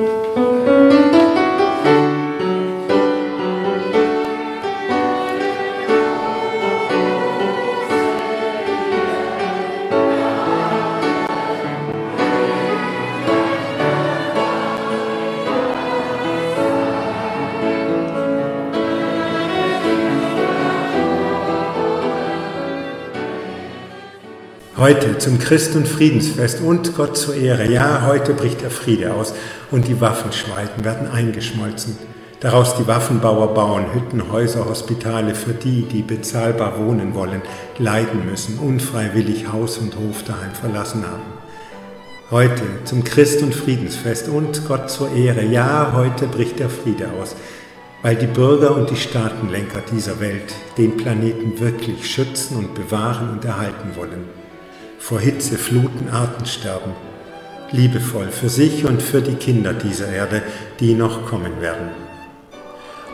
Música Heute zum Christ- und Friedensfest und Gott zur Ehre. Ja, heute bricht der Friede aus und die Waffenschweiten werden eingeschmolzen. Daraus die Waffenbauer bauen Hütten, Häuser, Hospitale für die, die bezahlbar wohnen wollen, leiden müssen, unfreiwillig Haus und Hof daheim verlassen haben. Heute zum Christ- und Friedensfest und Gott zur Ehre. Ja, heute bricht der Friede aus, weil die Bürger und die Staatenlenker dieser Welt den Planeten wirklich schützen und bewahren und erhalten wollen vor Hitze, Fluten, Artensterben, liebevoll für sich und für die Kinder dieser Erde, die noch kommen werden.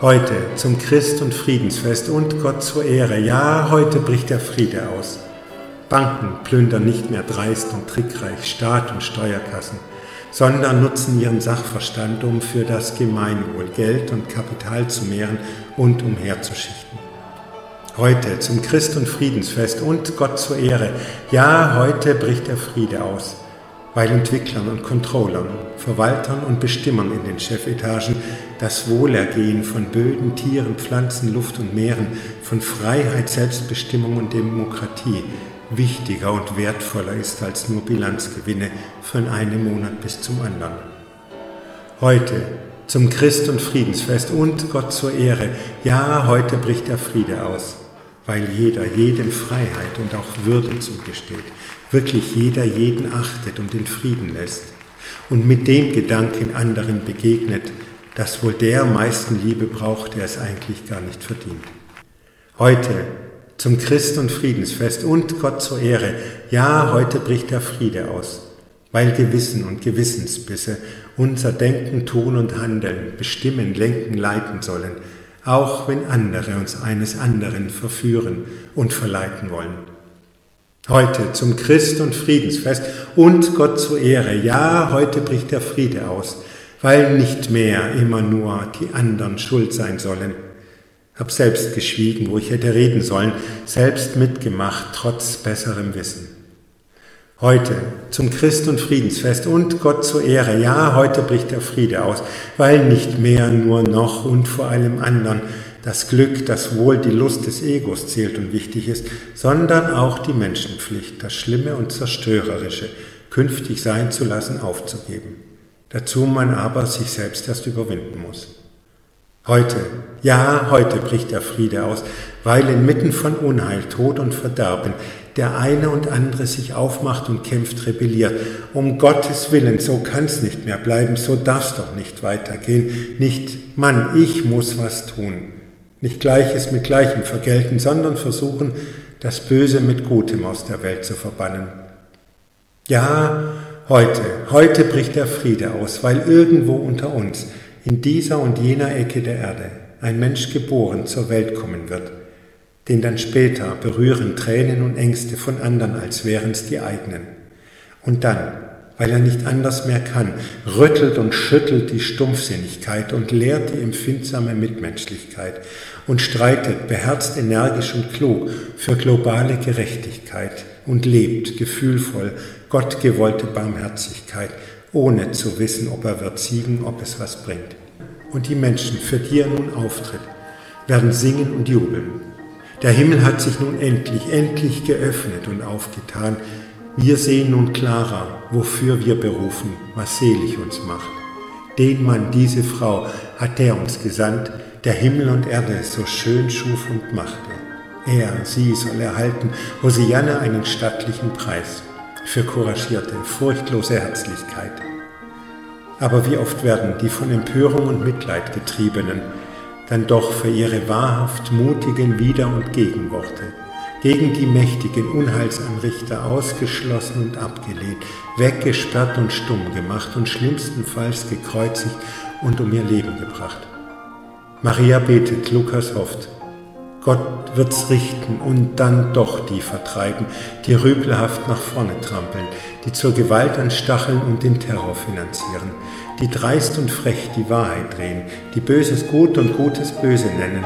Heute zum Christ- und Friedensfest und Gott zur Ehre, ja, heute bricht der Friede aus. Banken plündern nicht mehr dreist und trickreich Staat und Steuerkassen, sondern nutzen ihren Sachverstand, um für das Gemeinwohl Geld und Kapital zu mehren und umherzuschichten. Heute zum Christ- und Friedensfest und Gott zur Ehre. Ja, heute bricht der Friede aus, weil Entwicklern und Controllern, Verwaltern und Bestimmern in den Chefetagen das Wohlergehen von Böden, Tieren, Pflanzen, Luft und Meeren, von Freiheit, Selbstbestimmung und Demokratie wichtiger und wertvoller ist als nur Bilanzgewinne von einem Monat bis zum anderen. Heute zum Christ- und Friedensfest und Gott zur Ehre. Ja, heute bricht der Friede aus weil jeder jedem Freiheit und auch Würde zugesteht, wirklich jeder jeden achtet und den Frieden lässt und mit dem Gedanken anderen begegnet, dass wohl der am meisten Liebe braucht, der es eigentlich gar nicht verdient. Heute zum Christ- und Friedensfest und Gott zur Ehre, ja, heute bricht der Friede aus, weil Gewissen und Gewissensbisse unser Denken, Tun und Handeln bestimmen, lenken, leiten sollen, auch wenn andere uns eines anderen verführen und verleiten wollen. Heute zum Christ- und Friedensfest und Gott zur Ehre. Ja, heute bricht der Friede aus, weil nicht mehr immer nur die anderen schuld sein sollen. Hab selbst geschwiegen, wo ich hätte reden sollen, selbst mitgemacht, trotz besserem Wissen. Heute zum Christ- und Friedensfest und Gott zur Ehre. Ja, heute bricht der Friede aus, weil nicht mehr nur noch und vor allem anderen das Glück, das Wohl, die Lust des Egos zählt und wichtig ist, sondern auch die Menschenpflicht, das Schlimme und Zerstörerische künftig sein zu lassen, aufzugeben. Dazu man aber sich selbst erst überwinden muss. Heute, ja, heute bricht der Friede aus, weil inmitten von Unheil, Tod und Verderben der eine und andere sich aufmacht und kämpft, rebelliert. Um Gottes Willen, so kann's nicht mehr bleiben, so darf's doch nicht weitergehen. Nicht, Mann, ich muss was tun. Nicht Gleiches mit Gleichem vergelten, sondern versuchen, das Böse mit Gutem aus der Welt zu verbannen. Ja, heute, heute bricht der Friede aus, weil irgendwo unter uns, in dieser und jener Ecke der Erde, ein Mensch geboren zur Welt kommen wird den dann später berühren Tränen und Ängste von anderen, als wären es die eigenen. Und dann, weil er nicht anders mehr kann, rüttelt und schüttelt die Stumpfsinnigkeit und lehrt die empfindsame Mitmenschlichkeit und streitet beherzt, energisch und klug für globale Gerechtigkeit und lebt gefühlvoll gottgewollte Barmherzigkeit, ohne zu wissen, ob er wird siegen, ob es was bringt. Und die Menschen, für die er nun auftritt, werden singen und jubeln der Himmel hat sich nun endlich, endlich geöffnet und aufgetan. Wir sehen nun klarer, wofür wir berufen, was selig uns macht. Den Mann, diese Frau, hat er uns gesandt, der Himmel und Erde so schön schuf und machte. Er, sie soll erhalten, Hosianne einen stattlichen Preis für couragierte, furchtlose Herzlichkeit. Aber wie oft werden die von Empörung und Mitleid getriebenen dann doch für ihre wahrhaft mutigen Wider- und Gegenworte, gegen die mächtigen Unheilsanrichter ausgeschlossen und abgelehnt, weggesperrt und stumm gemacht und schlimmstenfalls gekreuzigt und um ihr Leben gebracht. Maria betet, Lukas hofft, Gott wird's richten und dann doch die vertreiben, die rüpelhaft nach vorne trampeln, die zur Gewalt anstacheln und den Terror finanzieren, die dreist und frech die Wahrheit drehen, die Böses gut und Gutes böse nennen,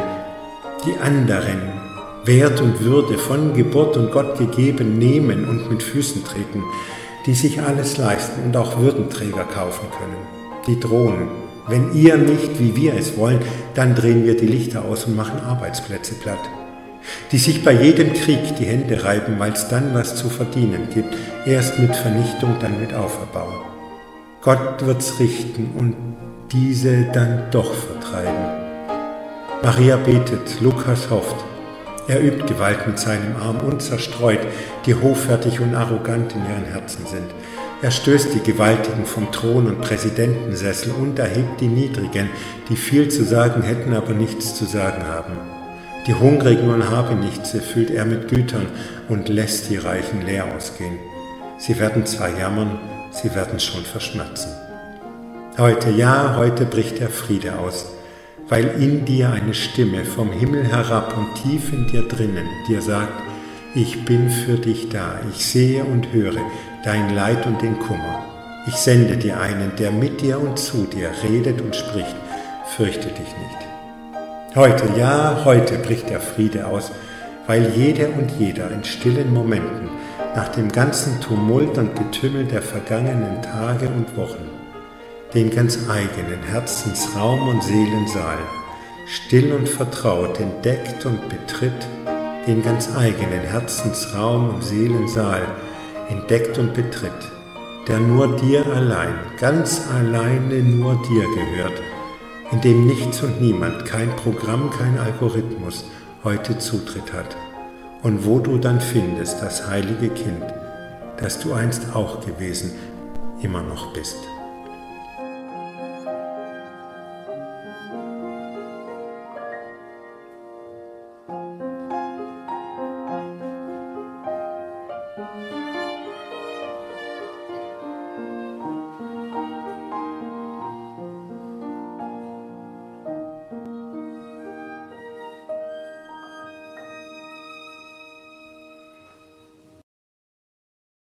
die anderen Wert und Würde von Geburt und Gott gegeben nehmen und mit Füßen treten, die sich alles leisten und auch Würdenträger kaufen können, die drohen, wenn ihr nicht, wie wir es wollen, dann drehen wir die Lichter aus und machen Arbeitsplätze platt die sich bei jedem Krieg die Hände reiben, weil es dann was zu verdienen gibt, erst mit Vernichtung, dann mit Auferbau. Gott wird's richten und diese dann doch vertreiben. Maria betet, Lukas hofft. Er übt Gewalt mit seinem Arm und zerstreut, die hoffärtig und arrogant in ihren Herzen sind. Er stößt die Gewaltigen vom Thron und Präsidentensessel und erhebt die Niedrigen, die viel zu sagen hätten, aber nichts zu sagen haben. Die Hungrigen und Habenichts erfüllt er mit Gütern und lässt die Reichen leer ausgehen. Sie werden zwar jammern, sie werden schon verschmerzen. Heute, ja, heute bricht der Friede aus, weil in dir eine Stimme vom Himmel herab und tief in dir drinnen dir sagt, ich bin für dich da, ich sehe und höre dein Leid und den Kummer. Ich sende dir einen, der mit dir und zu dir redet und spricht, fürchte dich nicht. Heute, ja, heute bricht der Friede aus, weil jede und jeder in stillen Momenten nach dem ganzen Tumult und Getümmel der vergangenen Tage und Wochen den ganz eigenen Herzensraum und Seelensaal still und vertraut entdeckt und betritt, den ganz eigenen Herzensraum und Seelensaal entdeckt und betritt, der nur dir allein, ganz alleine nur dir gehört, in dem nichts und niemand, kein Programm, kein Algorithmus heute Zutritt hat und wo du dann findest das heilige Kind, das du einst auch gewesen, immer noch bist.